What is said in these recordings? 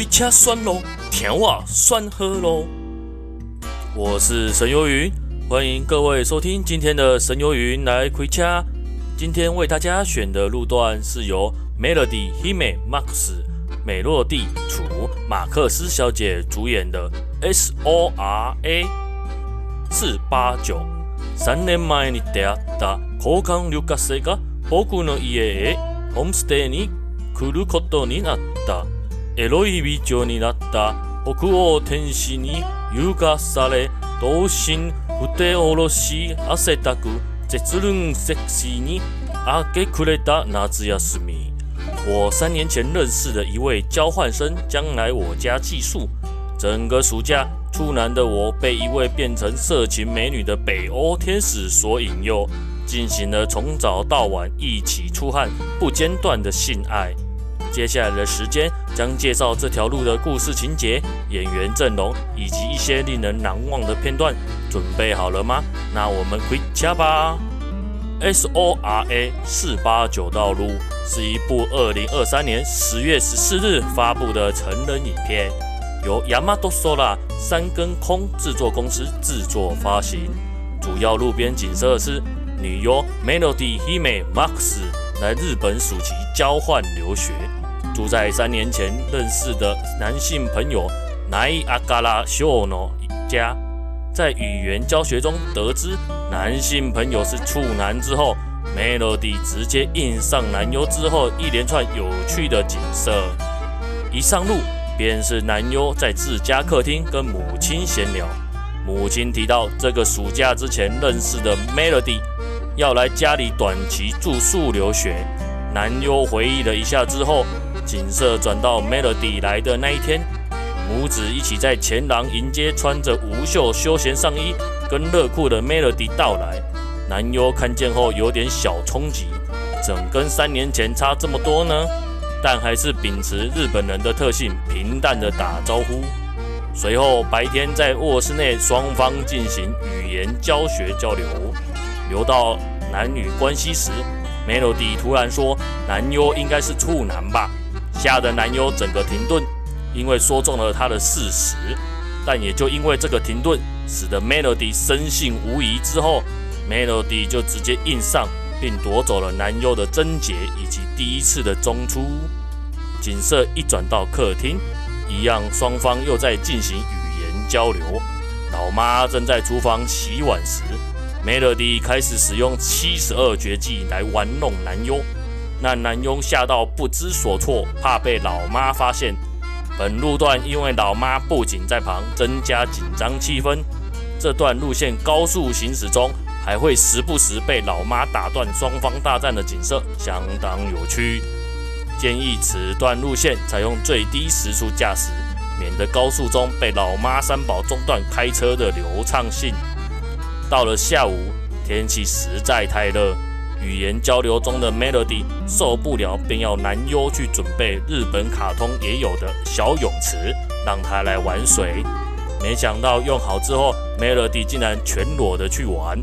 开车算咯，甜话算喝咯。我是神游云，欢迎各位收听今天的神游云来开车。今天为大家选的路段是由 Melody Hime Max 美洛蒂楚马克斯小姐主演的 S O R A 四八九。三年前に出会った交换留学生が仆の家へホームステイに来ることになった。 エロい美女になった仆を天使に诱拐され、同心笔下ろし汗だく绝伦セクシーに明け暮れた夏休み。我三年前认识的一位交换生将来我家寄宿，整个暑假，处男的我被一位变成色情美女的北欧天使所引诱，进行了从早到晚一起出汗不间断的性爱。接下来的时间 将介绍这条路的故事情节、演员阵容以及一些令人难忘的片段。准备好了吗？那我们回家吧。S O R A 四八九道路是一部二零二三年十月十四日发布的成人影片，由 Yamato Sora 三根空制作公司制作发行。主要路边景色是女优 Melody Hime Max 来日本暑期交换留学。住在三年前认识的男性朋友奈阿嘎拉秀诺家，在语言教学中得知男性朋友是处男之后，Melody 直接硬上男优之后，一连串有趣的景色。一上路便是男优在自家客厅跟母亲闲聊，母亲提到这个暑假之前认识的 Melody 要来家里短期住宿留学，男优回忆了一下之后。景色转到 Melody 来的那一天，母子一起在前廊迎接穿着无袖休闲上衣跟热裤的 Melody 到来。男优看见后有点小冲击，怎跟三年前差这么多呢？但还是秉持日本人的特性，平淡的打招呼。随后白天在卧室内，双方进行语言教学交流。聊到男女关系时，Melody 突然说：“男优应该是处男吧？”吓得男优整个停顿，因为说中了他的事实，但也就因为这个停顿，使得 Melody 深信无疑。之后，Melody 就直接硬上，并夺走了男优的贞洁以及第一次的中出。景色一转到客厅，一样双方又在进行语言交流。老妈正在厨房洗碗时，Melody 开始使用七十二绝技来玩弄男优。那男佣吓到不知所措，怕被老妈发现。本路段因为老妈不仅在旁，增加紧张气氛。这段路线高速行驶中，还会时不时被老妈打断，双方大战的景色相当有趣。建议此段路线采用最低时速驾驶，免得高速中被老妈三宝中断开车的流畅性。到了下午，天气实在太热。语言交流中的 Melody 受不了，便要男优去准备日本卡通也有的小泳池，让他来玩水。没想到用好之后，Melody 竟然全裸的去玩。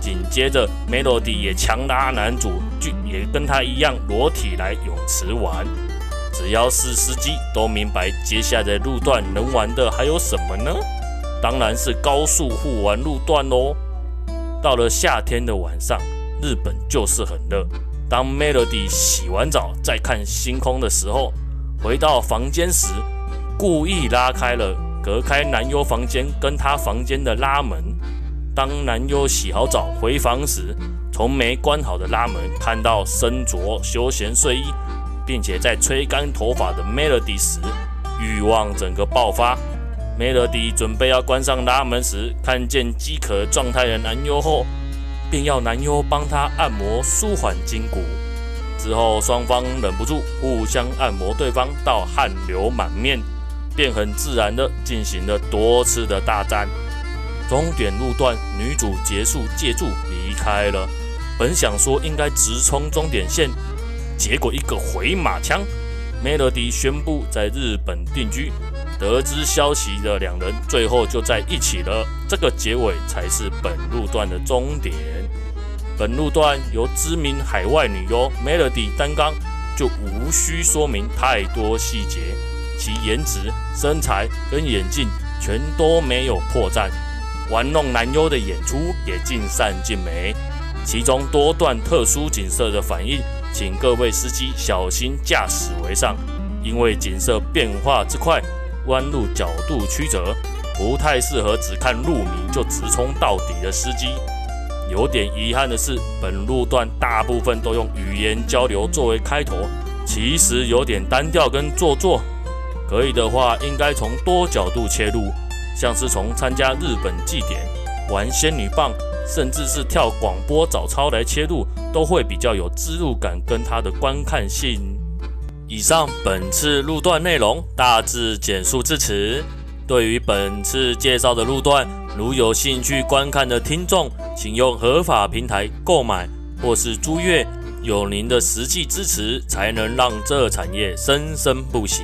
紧接着，Melody 也强拉男主，就也跟他一样裸体来泳池玩。只要是司机都明白，接下来的路段能玩的还有什么呢？当然是高速互玩路段喽。到了夏天的晚上。日本就是很热。当 Melody 洗完澡再看星空的时候，回到房间时，故意拉开了隔开男优房间跟他房间的拉门。当男优洗好澡回房时，从没关好的拉门看到身着休闲睡衣，并且在吹干头发的 Melody 时，欲望整个爆发。Melody 准备要关上拉门时，看见饥渴状态的男优后。便要男优帮他按摩舒缓筋骨，之后双方忍不住互相按摩对方到汗流满面，便很自然地进行了多次的大战。终点路段女主结束借助离开了，本想说应该直冲终点线，结果一个回马枪，Melody 宣布在日本定居。得知消息的两人最后就在一起了，这个结尾才是本路段的终点。本路段由知名海外女优 Melody 担纲，就无需说明太多细节。其颜值、身材跟演技全都没有破绽，玩弄男优的演出也尽善尽美。其中多段特殊景色的反应，请各位司机小心驾驶为上，因为景色变化之快，弯路角度曲折，不太适合只看路名就直冲到底的司机。有点遗憾的是，本路段大部分都用语言交流作为开头，其实有点单调跟做作。可以的话，应该从多角度切入，像是从参加日本祭典、玩仙女棒，甚至是跳广播早操来切入，都会比较有置入感跟它的观看性。以上本次路段内容大致简述至此。对于本次介绍的路段，如有兴趣观看的听众，请用合法平台购买或是租阅。有您的实际支持，才能让这产业生生不息。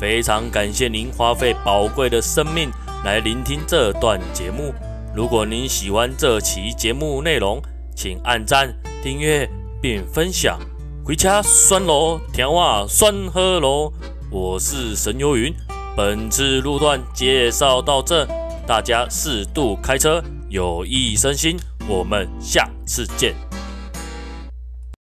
非常感谢您花费宝贵的生命来聆听这段节目。如果您喜欢这期节目内容，请按赞、订阅并分享。回家酸喽，甜话酸喝喽。我是神游云。本次路段介绍到这，大家适度开车，有益身心。我们下次见。